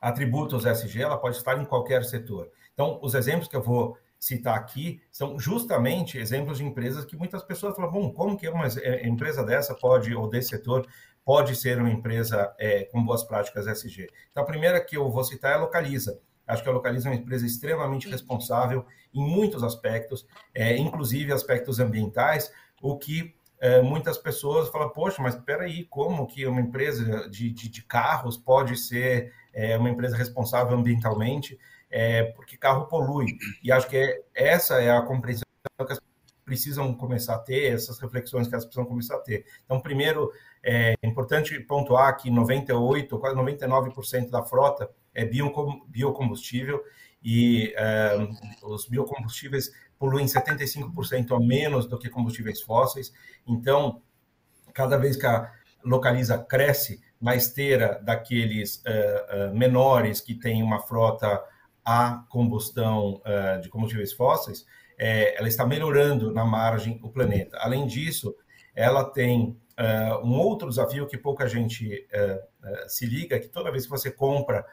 C: atributos SG, ela pode estar em qualquer setor. Então, os exemplos que eu vou citar aqui são justamente exemplos de empresas que muitas pessoas falam, bom, como que uma é, empresa dessa pode, ou desse setor, pode ser uma empresa é, com boas práticas SG? Então, a primeira que eu vou citar é a Localiza. Acho que a Localiza é uma empresa extremamente responsável em muitos aspectos, é, inclusive aspectos ambientais, o que é, muitas pessoas falam, poxa, mas espera aí, como que uma empresa de, de, de carros pode ser é, uma empresa responsável ambientalmente? É, porque carro polui. E acho que é, essa é a compreensão que as precisam começar a ter, essas reflexões que elas precisam começar a ter. Então, primeiro, é importante pontuar que 98, quase 99% da frota é biocombustível e é, os biocombustíveis poluem 75% a menos do que combustíveis fósseis. Então, cada vez que a localiza cresce na esteira daqueles uh, uh, menores que têm uma frota a combustão uh, de combustíveis fósseis, é, ela está melhorando na margem o planeta. Além disso, ela tem uh, um outro desafio que pouca gente uh, se liga, que toda vez que você compra,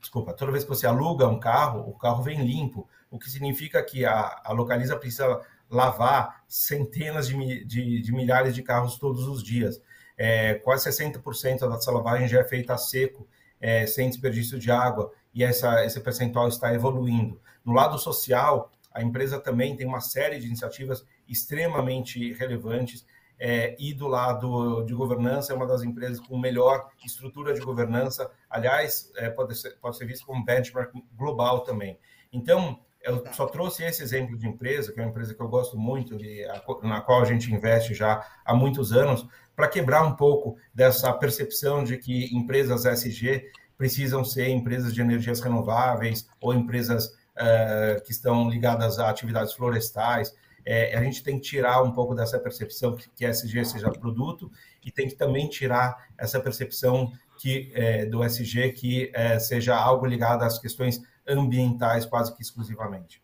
C: desculpa, toda vez que você aluga um carro, o carro vem limpo, o que significa que a, a Localiza precisa lavar centenas de, de, de milhares de carros todos os dias. É, quase 60% dessa lavagem já é feita a seco, é, sem desperdício de água e essa, esse percentual está evoluindo. No lado social, a empresa também tem uma série de iniciativas extremamente relevantes é, e do lado de governança é uma das empresas com melhor estrutura de governança. Aliás, é, pode, ser, pode ser visto como benchmark global também. Então, eu só trouxe esse exemplo de empresa, que é uma empresa que eu gosto muito, e a, na qual a gente investe já há muitos anos, para quebrar um pouco dessa percepção de que empresas SG precisam ser empresas de energias renováveis ou empresas uh, que estão ligadas a atividades florestais. É, a gente tem que tirar um pouco dessa percepção que, que SG seja produto e tem que também tirar essa percepção que é, do SG que é, seja algo ligado às questões ambientais quase que exclusivamente.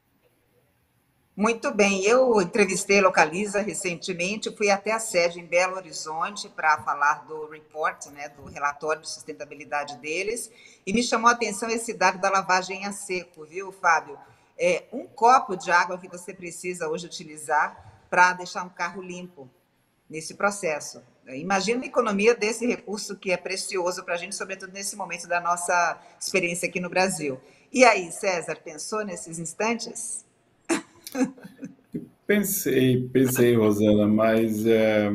A: Muito bem, eu entrevistei Localiza recentemente, fui até a sede em Belo Horizonte para falar do report, né, do relatório de sustentabilidade deles, e me chamou a atenção esse dado da lavagem a seco, viu, Fábio? É um copo de água que você precisa hoje utilizar para deixar um carro limpo nesse processo. Imagina a economia desse recurso que é precioso para a gente, sobretudo nesse momento da nossa experiência aqui no Brasil. E aí, César, pensou nesses instantes?
B: Pensei, pensei, Rosana, mas, é,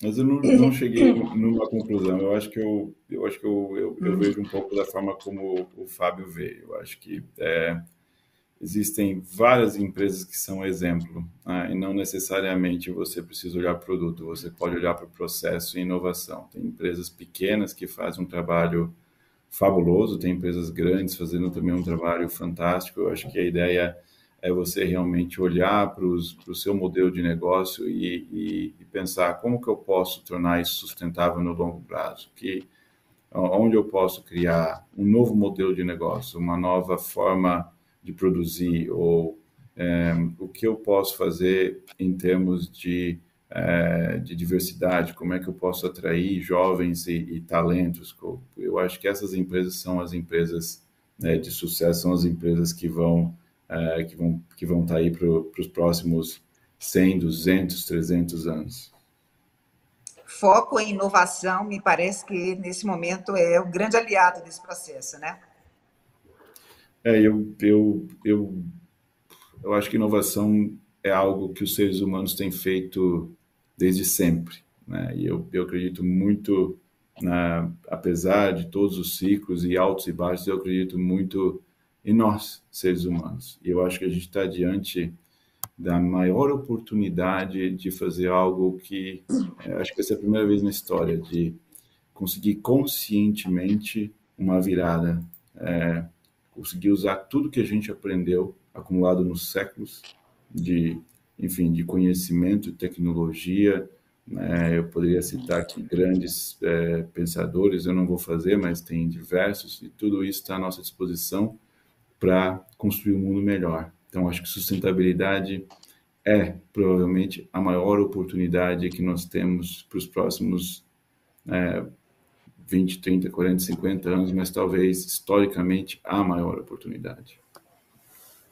B: mas eu não, não, cheguei numa conclusão. Eu acho que eu, eu acho que eu, eu, eu hum. vejo um pouco da forma como o Fábio vê. Eu acho que é, existem várias empresas que são exemplo, né? e não necessariamente você precisa olhar para o produto, você pode olhar para o processo e inovação. Tem empresas pequenas que fazem um trabalho fabuloso, tem empresas grandes fazendo também um trabalho fantástico. Eu acho que a ideia é você realmente olhar para, o seu modelo de negócio e, e, e, pensar como que eu posso tornar isso sustentável no longo prazo, que onde eu posso criar um novo modelo de negócio, uma nova forma de produzir ou é, o que eu posso fazer em termos de, é, de diversidade, como é que eu posso atrair jovens e, e talentos. Eu acho que essas empresas são as empresas né, de sucesso, são as empresas que vão é, que vão que vão estar tá aí para os próximos 100, 200, 300 anos.
A: Foco em inovação, me parece que nesse momento é o grande aliado desse processo, né?
B: É, eu, eu, eu, eu acho que inovação é algo que os seres humanos têm feito desde sempre. Né? E eu, eu acredito muito, na, apesar de todos os ciclos e altos e baixos, eu acredito muito em nós, seres humanos. E eu acho que a gente está diante da maior oportunidade de fazer algo que é, acho que essa é a primeira vez na história de conseguir conscientemente uma virada é, conseguir usar tudo que a gente aprendeu, acumulado nos séculos de, enfim, de conhecimento, tecnologia. Né? Eu poderia citar aqui grandes é, pensadores, eu não vou fazer, mas tem diversos, e tudo isso está à nossa disposição para construir um mundo melhor. Então, acho que sustentabilidade é provavelmente a maior oportunidade que nós temos para os próximos é, 20, 30, 40, 50 anos, mas talvez historicamente a maior oportunidade.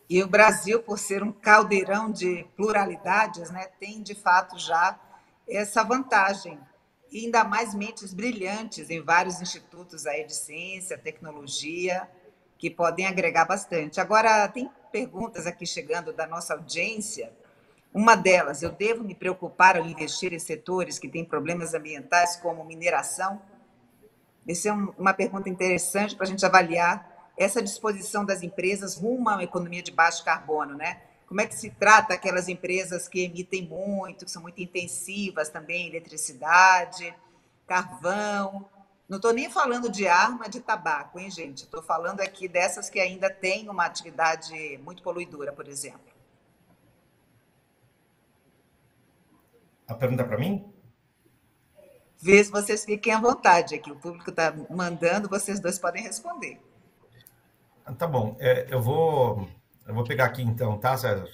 A: E o Brasil, por ser um caldeirão de pluralidades, né, tem de fato já essa vantagem. E ainda mais mentes brilhantes em vários institutos aí de ciência, tecnologia, que podem agregar bastante. Agora, tem perguntas aqui chegando da nossa audiência. Uma delas, eu devo me preocupar ao investir em setores que têm problemas ambientais, como mineração? Essa é uma pergunta interessante para a gente avaliar essa disposição das empresas rumo a uma economia de baixo carbono, né? Como é que se trata aquelas empresas que emitem muito, que são muito intensivas também, eletricidade, carvão. Não estou nem falando de arma de tabaco, hein, gente? Estou falando aqui dessas que ainda têm uma atividade muito poluidora, por exemplo.
C: A pergunta é para mim?
A: Vê se vocês fiquem à vontade aqui. O público está mandando, vocês dois podem responder.
C: Ah, tá bom. É, eu, vou, eu vou pegar aqui então, tá, César?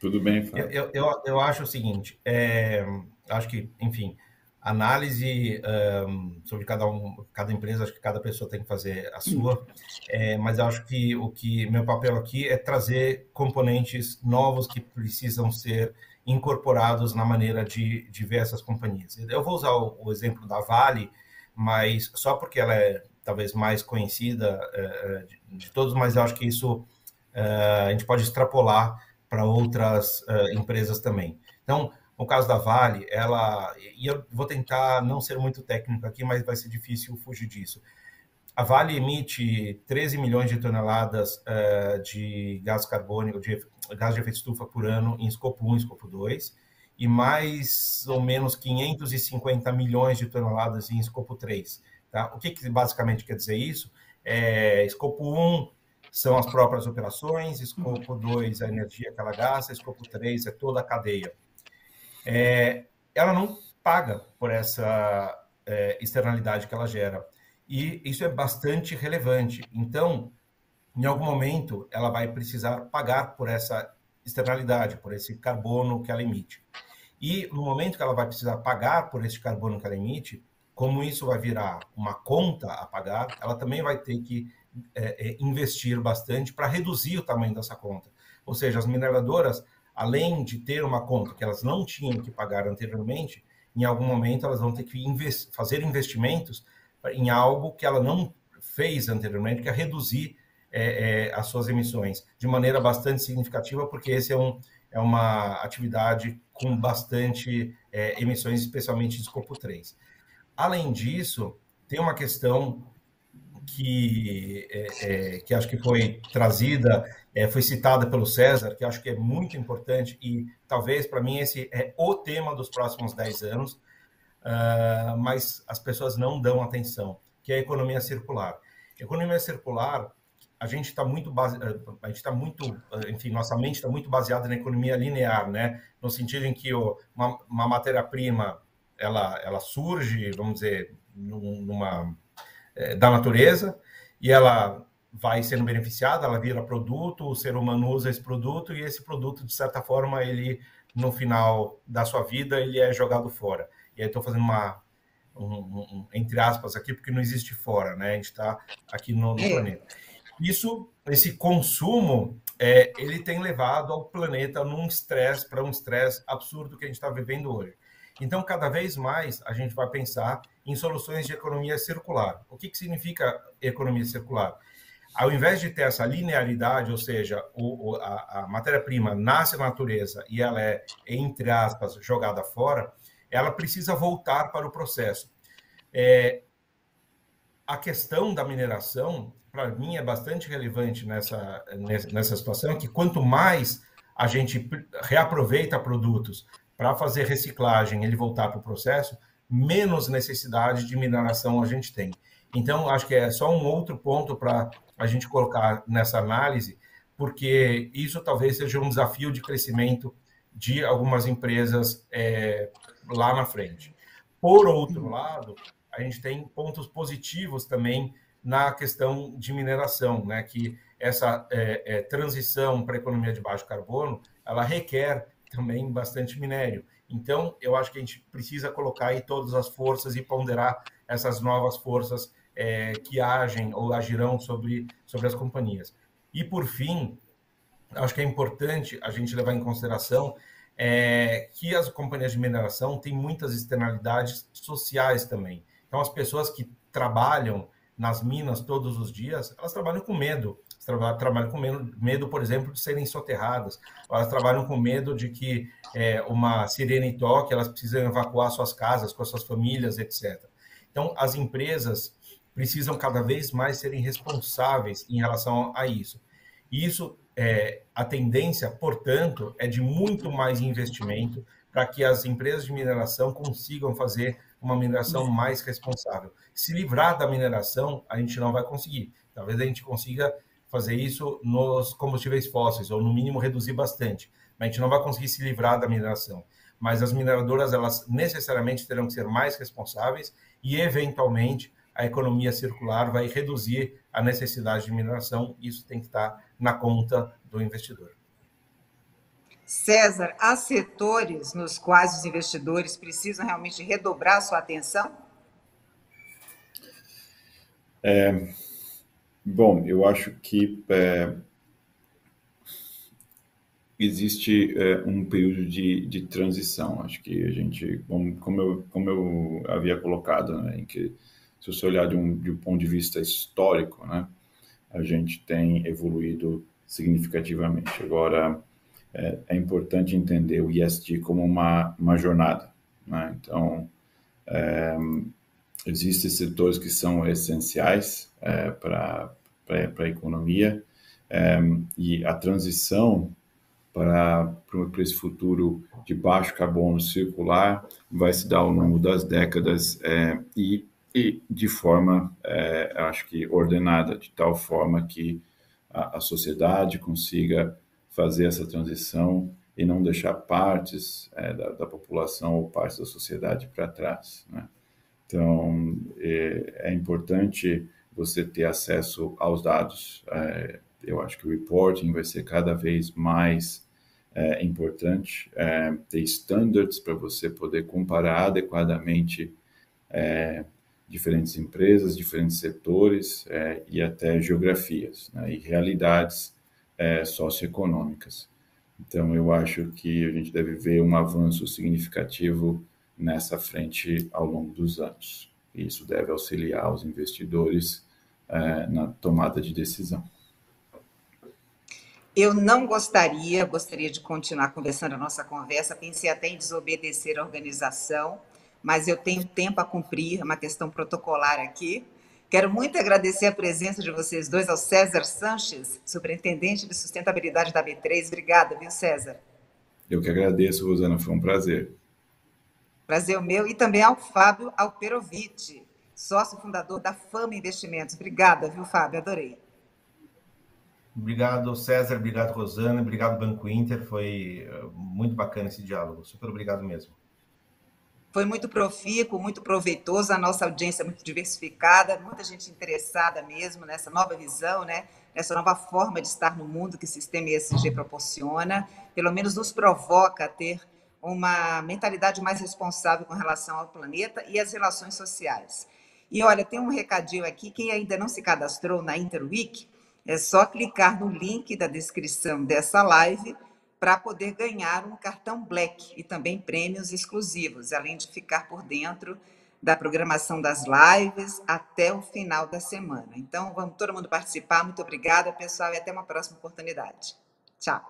B: Tudo bem,
C: Fábio. Eu, eu, eu acho o seguinte, é, acho que, enfim, análise um, sobre cada um, cada empresa, acho que cada pessoa tem que fazer a sua, é, mas acho que o que meu papel aqui é trazer componentes novos que precisam ser incorporados na maneira de, de ver essas companhias. Eu vou usar o, o, exemplo da Vale, mas só porque ela é talvez mais conhecida é, de, de, todos, mas eu acho que isso é, a gente pode extrapolar para outras empresas também. Então, no caso da Vale, ela e eu vou tentar não ser muito técnico aqui, mas vai ser difícil fugir disso. A Vale emite 13 milhões de toneladas uh, de gás carbônico, de gás de efeito estufa por ano em escopo 1 e escopo 2, e mais ou menos 550 milhões de toneladas em escopo 3. Tá? O que, que basicamente quer dizer isso? É, escopo 1 são as próprias operações, escopo 2 a energia que ela gasta, escopo 3 é toda a cadeia. É, ela não paga por essa é, externalidade que ela gera. E isso é bastante relevante. Então, em algum momento, ela vai precisar pagar por essa externalidade, por esse carbono que ela emite. E no momento que ela vai precisar pagar por esse carbono que ela emite, como isso vai virar uma conta a pagar, ela também vai ter que é, é investir bastante para reduzir o tamanho dessa conta. Ou seja, as mineradoras, além de ter uma conta que elas não tinham que pagar anteriormente, em algum momento elas vão ter que invest fazer investimentos em algo que ela não fez anteriormente, que é reduzir é, é, as suas emissões de maneira bastante significativa, porque esse é, um, é uma atividade com bastante é, emissões, especialmente de escopo 3. Além disso, tem uma questão que, é, é, que acho que foi trazida, é, foi citada pelo César, que acho que é muito importante e talvez para mim esse é o tema dos próximos 10 anos, uh, mas as pessoas não dão atenção, que é a economia circular. Economia circular, a gente está muito base... a gente está muito, enfim, nossa mente está muito baseada na economia linear, né? No sentido em que uma, uma matéria-prima ela, ela surge, vamos dizer, numa é, da natureza e ela vai sendo beneficiada, ela vira produto, o ser humano usa esse produto e esse produto, de certa forma, ele no final da sua vida, ele é jogado fora. E aí estou fazendo uma, um, um, entre aspas, aqui, porque não existe fora, né? A gente está aqui no, no, é. planeta. Isso, esse consumo, é, ele tem levado ao planeta num estresse, para um estresse absurdo que a gente está vivendo hoje. Então, cada vez mais a gente vai pensar em soluções de economia circular. O que, que significa economia circular? Ao invés de ter essa linearidade, ou seja, o, a, a matéria-prima nasce na natureza e ela é, entre aspas, jogada fora, ela precisa voltar para o processo. É, a questão da mineração, para mim, é bastante relevante nessa, nessa situação, que quanto mais a gente reaproveita produtos para fazer reciclagem, ele voltar para o processo, menos necessidade de mineração a gente tem. Então, acho que é só um outro ponto para a gente colocar nessa análise, porque isso talvez seja um desafio de crescimento de algumas empresas é, lá na frente. Por outro lado, a gente tem pontos positivos também na questão de mineração, né? que essa é, é, transição para a economia de baixo carbono, ela requer também bastante minério. Então, eu acho que a gente precisa colocar aí todas as forças e ponderar essas novas forças é, que agem ou agirão sobre, sobre as companhias. E, por fim, acho que é importante a gente levar em consideração é, que as companhias de mineração têm muitas externalidades sociais também. Então, as pessoas que trabalham nas minas todos os dias, elas trabalham com medo trabalham, trabalham com medo, medo, por exemplo, de serem soterradas. Elas trabalham com medo de que é, uma sirene toque, elas precisam evacuar suas casas com as suas famílias, etc. Então, as empresas precisam cada vez mais serem responsáveis em relação a isso. E isso, é, a tendência, portanto, é de muito mais investimento para que as empresas de mineração consigam fazer uma mineração mais responsável. Se livrar da mineração, a gente não vai conseguir. Talvez a gente consiga fazer isso nos combustíveis fósseis, ou no mínimo reduzir bastante. Mas a gente não vai conseguir se livrar da mineração. Mas as mineradoras, elas necessariamente terão que ser mais responsáveis e, eventualmente, a economia circular vai reduzir a necessidade de mineração. Isso tem que estar na conta do investidor.
A: César, há setores nos quais os investidores precisam realmente redobrar sua atenção?
B: É, Bom, eu acho que é, existe é, um período de, de transição. Acho que a gente, como, como, eu, como eu havia colocado, né, em que se você olhar de um, de um ponto de vista histórico, né, a gente tem evoluído significativamente. Agora, é, é importante entender o ESG como uma, uma jornada. Né? Então, é, existem setores que são essenciais é, para a economia é, e a transição para, para esse futuro de baixo carbono circular vai se dar ao longo das décadas é, e, e, de forma, é, acho que ordenada, de tal forma que a, a, sociedade consiga fazer essa transição e não deixar partes é, da, da, população ou partes da sociedade para trás. Né? Então, é, importante você ter acesso aos dados. É, eu acho que o reporting vai ser cada vez mais é, importante, é, ter standards para você poder comparar adequadamente é, diferentes empresas, diferentes setores é, e até geografias né, e realidades é, socioeconômicas. Então, eu acho que a gente deve ver um avanço significativo nessa frente ao longo dos anos. Isso deve auxiliar os investidores é, na tomada de decisão.
A: Eu não gostaria, gostaria de continuar conversando a nossa conversa, pensei até em desobedecer a organização, mas eu tenho tempo a cumprir, é uma questão protocolar aqui. Quero muito agradecer a presença de vocês dois, ao César Sanches, superintendente de sustentabilidade da B3. Obrigada, viu, César?
B: Eu que agradeço, Rosana, foi um prazer.
A: Prazer o meu. E também ao Fábio Alperovitch, sócio fundador da Fama Investimentos. Obrigada, viu, Fábio? Adorei.
C: Obrigado, César. Obrigado, Rosana. Obrigado, Banco Inter. Foi eh, muito bacana esse diálogo. Super obrigado mesmo.
A: Foi muito profícuo, muito proveitoso. A nossa audiência é muito diversificada, muita gente interessada mesmo nessa nova visão, né? nessa nova forma de estar no mundo que o sistema ESG proporciona. Pelo menos nos provoca a ter uma mentalidade mais responsável com relação ao planeta e às relações sociais. E olha, tem um recadinho aqui: quem ainda não se cadastrou na Interweek, é só clicar no link da descrição dessa live para poder ganhar um cartão Black e também prêmios exclusivos, além de ficar por dentro da programação das lives até o final da semana. Então, vamos todo mundo participar. Muito obrigada, pessoal, e até uma próxima oportunidade. Tchau.